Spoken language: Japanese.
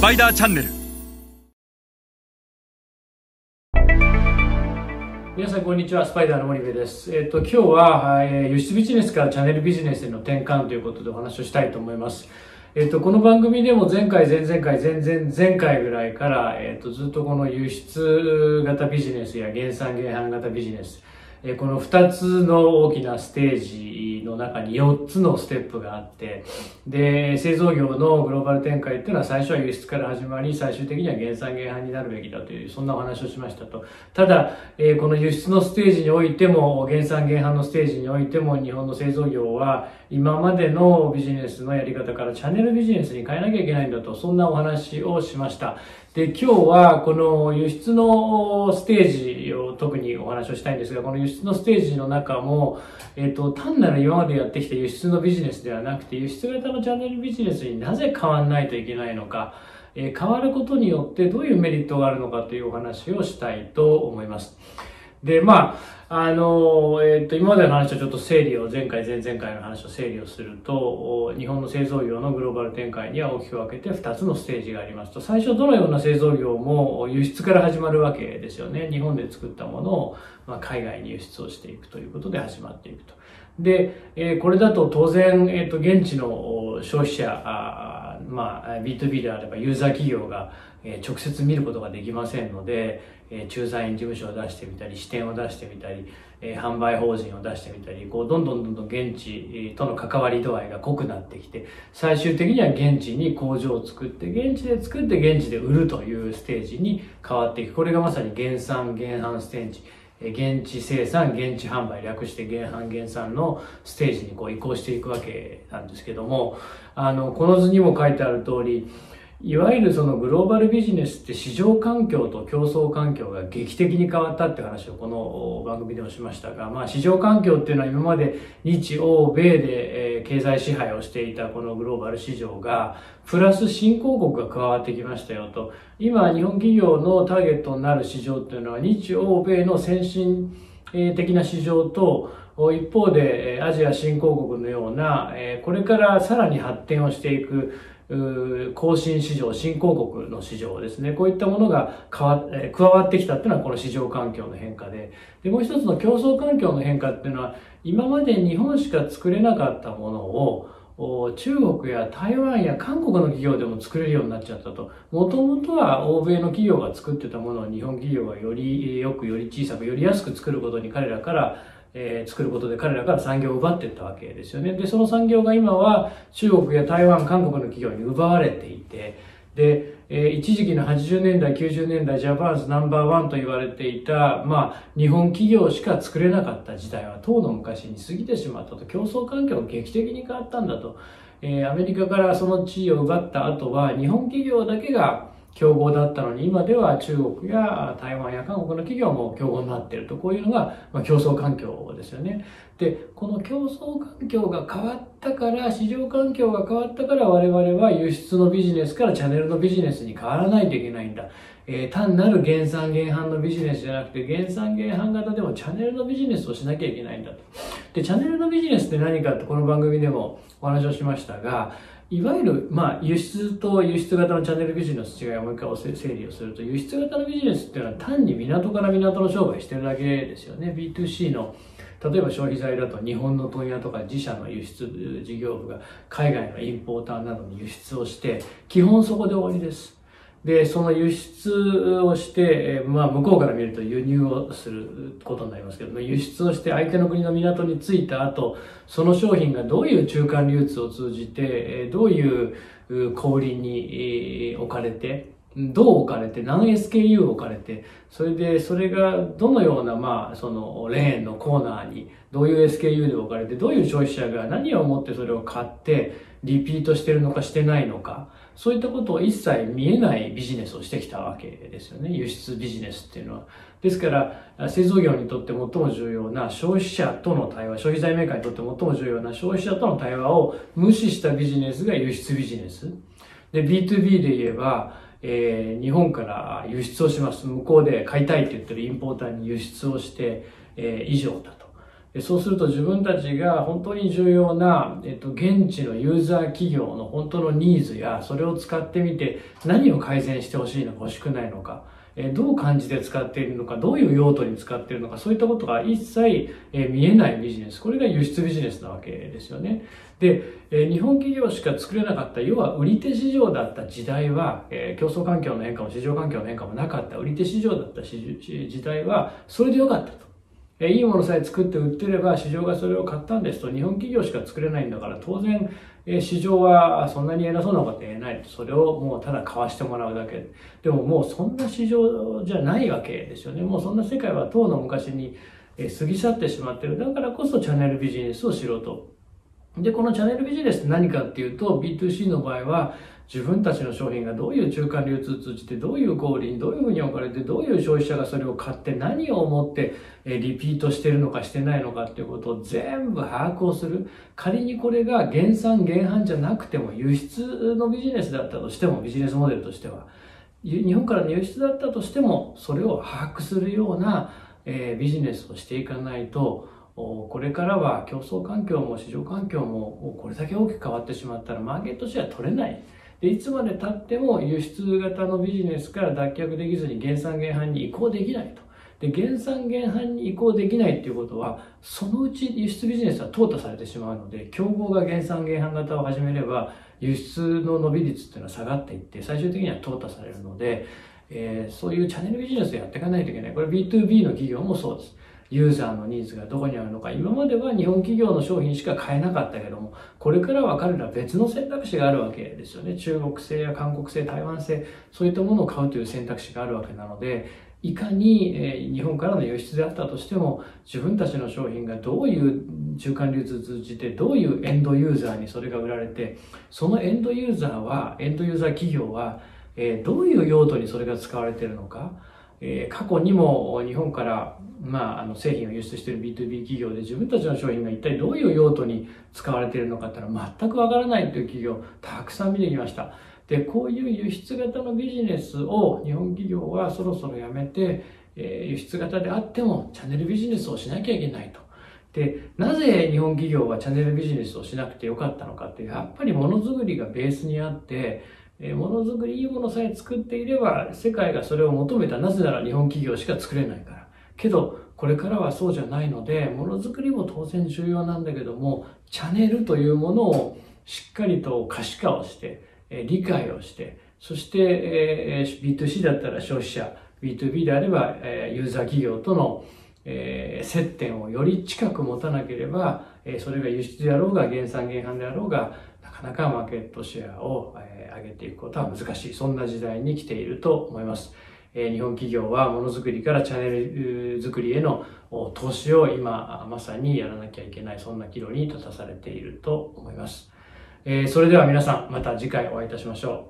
スパイダーチャンネル。皆さんこんにちはスパイダーの森部です、えっと今日は、えー輸出ビジネスからチャンネルビジネスへの転換ということでお話をしたいと思います。えっとこの番組でも前回前々回前々前回ぐらいから、えっとずっとこの輸出型ビジネスや減産減販型ビジネスえこの2つの大きなステージの中に4つのステップがあって、で、製造業のグローバル展開っていうのは最初は輸出から始まり、最終的には減産減販になるべきだという、そんなお話をしましたと。ただ、えーこの輸出のステージにおいても、減産減販のステージにおいても、日本の製造業は今までのビジネスのやり方からチャンネルビジネスに変えなきゃいけないんだと、そんなお話をしました。で、今日はこの輸出のステージを特にお話をしたいんですが、この輸出のステージの中も、えっ、と、単なる今までやってきた輸出のビジネスではなくて、輸出型のチャンネルビジネスになぜ変わらないといけないのか、え変わることによってどういうメリットがあるのかというお話をしたいと思います。で、まあ、あの、えっ、と、今までの話をちょっと整理を、前回、前々回の話を整理をすると、日本の製造業のグローバル展開には大きく分けて2つのステージがありますと、最初どのような製造業も輸出から始まるわけですよね。日本で作ったものを、まあ、海外に輸出をしていくということで始まっていくと。で、えこれだと当然、えっ、と、現地の消費者、あーまあ、B2B であればユーザー企業が、え直接見ることができませんので、え駐在員事務所を出してみたり、支店を出してみたり、え販売法人を出してみたり、こう、どんどんどんどん現地との関わり度合いが濃くなってきて、最終的には現地に工場を作って、現地で作って現地で売るというステージに変わっていく。これがまさに減産、減販ステージ。現地生産、現地販売、略して原販原産のステージにこう移行していくわけなんですけども、あの、この図にも書いてある通り、いわゆるそのグローバルビジネスって市場環境と競争環境が劇的に変わったって話をこの番組でもしましたが、まあ市場環境っていうのは今まで日欧米で経済支配をしていたこのグローバル市場が、プラス新興国が加わってきましたよと。今日本企業のターゲットになる市場っていうのは日欧米の先進的な市場と、一方で、アジア新興国のような、これからさらに発展をしていく、後進市場、新興国の市場ですね。こういったものが変わえ加わってきたっていうのはこの市場環境の変化で。で、もう一つの競争環境の変化っていうのは、今まで日本しか作れなかったものを、中国や台湾や韓国の企業でも作れるようになっちゃったと。もともとは欧米の企業が作ってたものを日本企業がよりよく、より小さく、より安く作ることに彼らから、えー作ることで彼らから産業を奪っていったわけですよね。で、その産業が今は中国や台湾、韓国の企業に奪われていて、で、えー一時期の80年代、90年代、ジャパンズナンバーワンと言われていた、まあ、日本企業しか作れなかった時代は、当の昔に過ぎてしまったと、競争環境が劇的に変わったんだと。えーアメリカからその地位を奪った後は、日本企業だけが競合だったのに、今では中国や台湾や韓国の企業も競合になっていると、こういうのが、ま、競争環境ですよね。で、この競争環境が変わったから、市場環境が変わったから、我々は輸出のビジネスからチャンネルのビジネスに変わらないといけないんだ。えー単なる減産減販のビジネスじゃなくて、減産減販型でもチャンネルのビジネスをしなきゃいけないんだと。で、チャンネルのビジネスって何かってこの番組でもお話をしましたが、いわゆる、まあ、輸出と輸出型のチャンネルビジネスの違いをもう一回整理をすると、輸出型のビジネスっていうのは単に港から港の商売してるだけですよね。B2C の例えば消費財だと日本の問屋とか自社の輸出事業部が海外のインポーターなどに輸出をして、基本そこで終わりです。で、その輸出をして、まあ、向こうから見ると輸入をすることになりますけども、輸出をして相手の国の港に着いた後、その商品がどういう中間流通を通じて、どういうう小売りに置かれて、どう置かれて、何 SKU 置かれて、それで、それがどのような、まあ、その、レーンのコーナーに、どういう SKU で置かれて、どういう消費者が何を思ってそれを買って、リピートしてるのかしてないのか、そういったことを一切見えないビジネスをしてきたわけですよね。輸出ビジネスっていうのは。ですから、製造業にとって最も重要な消費者との対話、消費財メーカーにとって最も重要な消費者との対話を無視したビジネスが輸出ビジネス。で、B2B で言えば、えー日本から輸出をします。向こうで買いたいって言ってるインポーターに輸出をして、えー以上だと。そうすると自分たちが本当に重要な、えっと、現地のユーザー企業の本当のニーズや、それを使ってみて何を改善してほしいのか欲しくないのか、えどう感じて使っているのか、どういう用途に使っているのか、そういったことが一切、え見えないビジネス。これが輸出ビジネスなわけですよね。で、え日本企業しか作れなかった、要は売り手市場だった時代は、え競争環境の変化も市場環境の変化もなかった、売り手市場だった時代は、それでよかったと。いいものさえ作って売ってれば市場がそれを買ったんですと日本企業しか作れないんだから当然市場はそんなに偉そうなこと言えない。とそれをもうただ買わしてもらうだけ。でももうそんな市場じゃないわけですよね。もうそんな世界は当の昔に過ぎ去ってしまってる。だからこそチャンネルビジネスをしろと。でこのチャンネルビジネスって何かっていうと B2C の場合は自分たちの商品がどういう中間流通通じてどういう小売にどういうふうに置かれてどういう消費者がそれを買って何を思ってリピートしてるのかしてないのかっていうことを全部把握をする仮にこれが減産減販じゃなくても輸出のビジネスだったとしてもビジネスモデルとしては日本からの輸出だったとしてもそれを把握するような、ビジネスをしていかないとこれからは競争環境も市場環境もこれだけ大きく変わってしまったらマーケットシェア取れない。でいつまで経っても輸出型のビジネスから脱却できずに減産減販に移行できないと。で、減産減販に移行できないっていうことは、そのうち輸出ビジネスは淘汰されてしまうので、競合が減産減販型を始めれば、輸出の伸び率っていうのは下がっていって、最終的には淘汰されるので、えー、そういうチャンネルビジネスをやっていかないといけない。これ B2B の企業もそうです。ユーザーのニーズがどこにあるのか。今までは日本企業の商品しか買えなかったけども、これからは彼ら別の選択肢があるわけですよね。中国製や韓国製、台湾製、そういったものを買うという選択肢があるわけなので、いかに、え日本からの輸出であったとしても、自分たちの商品がどういう中間流通通じて、どういうエンドユーザーにそれが売られて、そのエンドユーザーは、エンドユーザー企業は、えどういう用途にそれが使われているのか、え過去にも日本から、まあ、あの製品を輸出している B2B 企業で自分たちの商品が一体どういう用途に使われているのかっていうのは全くわからないという企業たくさん見てきました。で、こういう輸出型のビジネスを日本企業はそろそろやめて、え輸出型であってもチャンネルビジネスをしなきゃいけないと。で、なぜ日本企業はチャンネルビジネスをしなくてよかったのかって、やっぱりものづくりがベースにあって、えものづくり、いいものさえ作っていれば、世界がそれを求めた。なぜなら日本企業しか作れないから。けど、これからはそうじゃないので、ものづくりも当然重要なんだけども、チャンネルというものをしっかりと可視化をして、え理解をして、そして、え B2C だったら消費者、B2B であれば、えユーザー企業との、え接点をより近く持たなければ、えそれが輸出であろうが、減産減販であろうが、なかなかマーケットシェアを、上げていくことは難しい。そんな時代に来ていると思います。日本企業はものづくりからチャンネル作りへの投資を今まさにやらなきゃいけない、そんな岐路に立たされていると思います。それでは皆さん、また次回お会いいたしましょう。